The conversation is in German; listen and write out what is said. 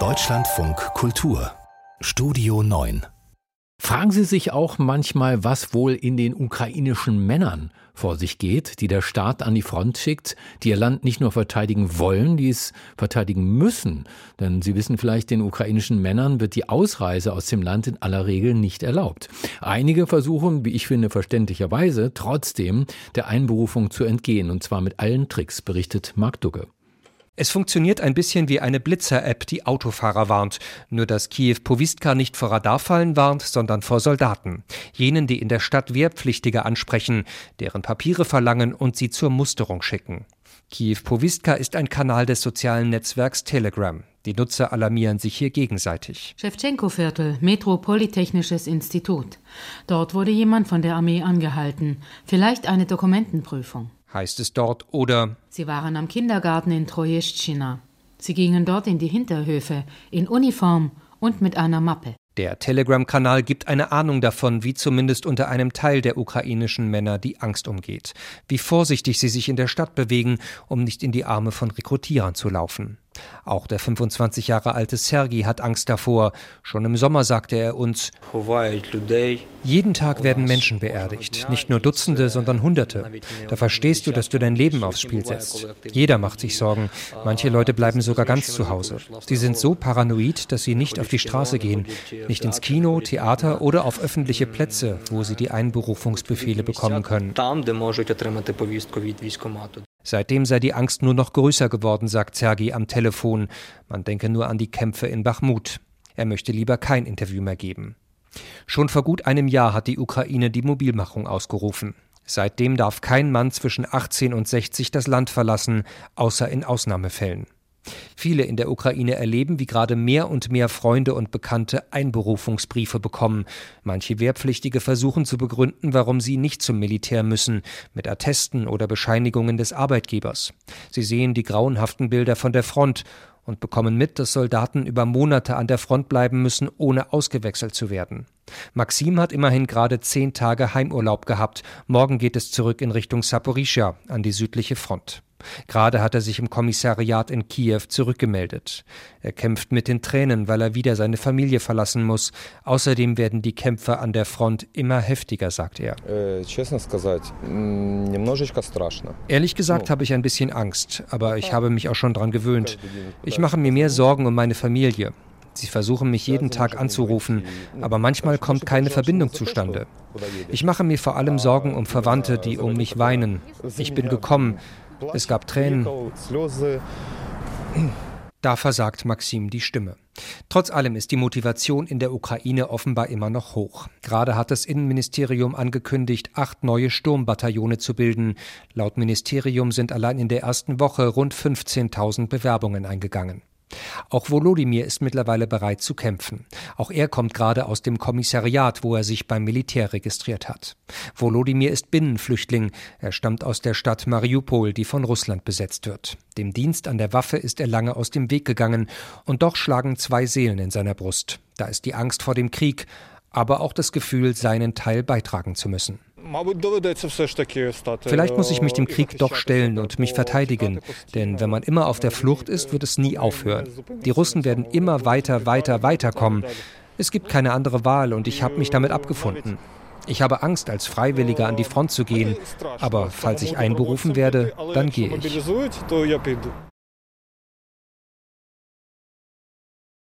Deutschlandfunk Kultur Studio 9 Fragen Sie sich auch manchmal, was wohl in den ukrainischen Männern vor sich geht, die der Staat an die Front schickt, die ihr Land nicht nur verteidigen wollen, die es verteidigen müssen. Denn Sie wissen vielleicht, den ukrainischen Männern wird die Ausreise aus dem Land in aller Regel nicht erlaubt. Einige versuchen, wie ich finde, verständlicherweise trotzdem der Einberufung zu entgehen, und zwar mit allen Tricks, berichtet Mark Dugge. Es funktioniert ein bisschen wie eine Blitzer-App, die Autofahrer warnt. Nur dass Kiew Powistka nicht vor Radarfallen warnt, sondern vor Soldaten. Jenen, die in der Stadt Wehrpflichtige ansprechen, deren Papiere verlangen und sie zur Musterung schicken. Kiew Powistka ist ein Kanal des sozialen Netzwerks Telegram. Die Nutzer alarmieren sich hier gegenseitig. Schewtschenko-Viertel, Metropolytechnisches Institut. Dort wurde jemand von der Armee angehalten. Vielleicht eine Dokumentenprüfung heißt es dort, oder Sie waren am Kindergarten in Trojeschina. Sie gingen dort in die Hinterhöfe, in Uniform und mit einer Mappe. Der Telegram-Kanal gibt eine Ahnung davon, wie zumindest unter einem Teil der ukrainischen Männer die Angst umgeht, wie vorsichtig sie sich in der Stadt bewegen, um nicht in die Arme von Rekrutierern zu laufen. Auch der 25 Jahre alte Sergei hat Angst davor. Schon im Sommer sagte er uns, jeden Tag werden Menschen beerdigt, nicht nur Dutzende, sondern Hunderte. Da verstehst du, dass du dein Leben aufs Spiel setzt. Jeder macht sich Sorgen. Manche Leute bleiben sogar ganz zu Hause. Sie sind so paranoid, dass sie nicht auf die Straße gehen, nicht ins Kino, Theater oder auf öffentliche Plätze, wo sie die Einberufungsbefehle bekommen können. Seitdem sei die Angst nur noch größer geworden, sagt Sergei am Telefon. Man denke nur an die Kämpfe in Bachmut. Er möchte lieber kein Interview mehr geben. Schon vor gut einem Jahr hat die Ukraine die Mobilmachung ausgerufen. Seitdem darf kein Mann zwischen 18 und 60 das Land verlassen, außer in Ausnahmefällen. Viele in der Ukraine erleben, wie gerade mehr und mehr Freunde und Bekannte Einberufungsbriefe bekommen. Manche Wehrpflichtige versuchen zu begründen, warum sie nicht zum Militär müssen, mit Attesten oder Bescheinigungen des Arbeitgebers. Sie sehen die grauenhaften Bilder von der Front und bekommen mit, dass Soldaten über Monate an der Front bleiben müssen, ohne ausgewechselt zu werden. Maxim hat immerhin gerade zehn Tage Heimurlaub gehabt. Morgen geht es zurück in Richtung Saporischia an die südliche Front. Gerade hat er sich im Kommissariat in Kiew zurückgemeldet. Er kämpft mit den Tränen, weil er wieder seine Familie verlassen muss. Außerdem werden die Kämpfe an der Front immer heftiger, sagt er. Äh, Ehrlich gesagt habe ich ein bisschen Angst, aber ich habe mich auch schon daran gewöhnt. Ich mache mir mehr Sorgen um meine Familie. Sie versuchen mich jeden Tag anzurufen, aber manchmal kommt keine Verbindung zustande. Ich mache mir vor allem Sorgen um Verwandte, die um mich weinen. Ich bin gekommen, es gab Tränen. Da versagt Maxim die Stimme. Trotz allem ist die Motivation in der Ukraine offenbar immer noch hoch. Gerade hat das Innenministerium angekündigt, acht neue Sturmbataillone zu bilden. Laut Ministerium sind allein in der ersten Woche rund 15.000 Bewerbungen eingegangen. Auch Volodymyr ist mittlerweile bereit zu kämpfen. Auch er kommt gerade aus dem Kommissariat, wo er sich beim Militär registriert hat. Volodymyr ist Binnenflüchtling. Er stammt aus der Stadt Mariupol, die von Russland besetzt wird. Dem Dienst an der Waffe ist er lange aus dem Weg gegangen, und doch schlagen zwei Seelen in seiner Brust. Da ist die Angst vor dem Krieg, aber auch das Gefühl, seinen Teil beitragen zu müssen. Vielleicht muss ich mich dem Krieg doch stellen und mich verteidigen, denn wenn man immer auf der Flucht ist, wird es nie aufhören. Die Russen werden immer weiter, weiter, weiter kommen. Es gibt keine andere Wahl und ich habe mich damit abgefunden. Ich habe Angst, als Freiwilliger an die Front zu gehen, aber falls ich einberufen werde, dann gehe ich.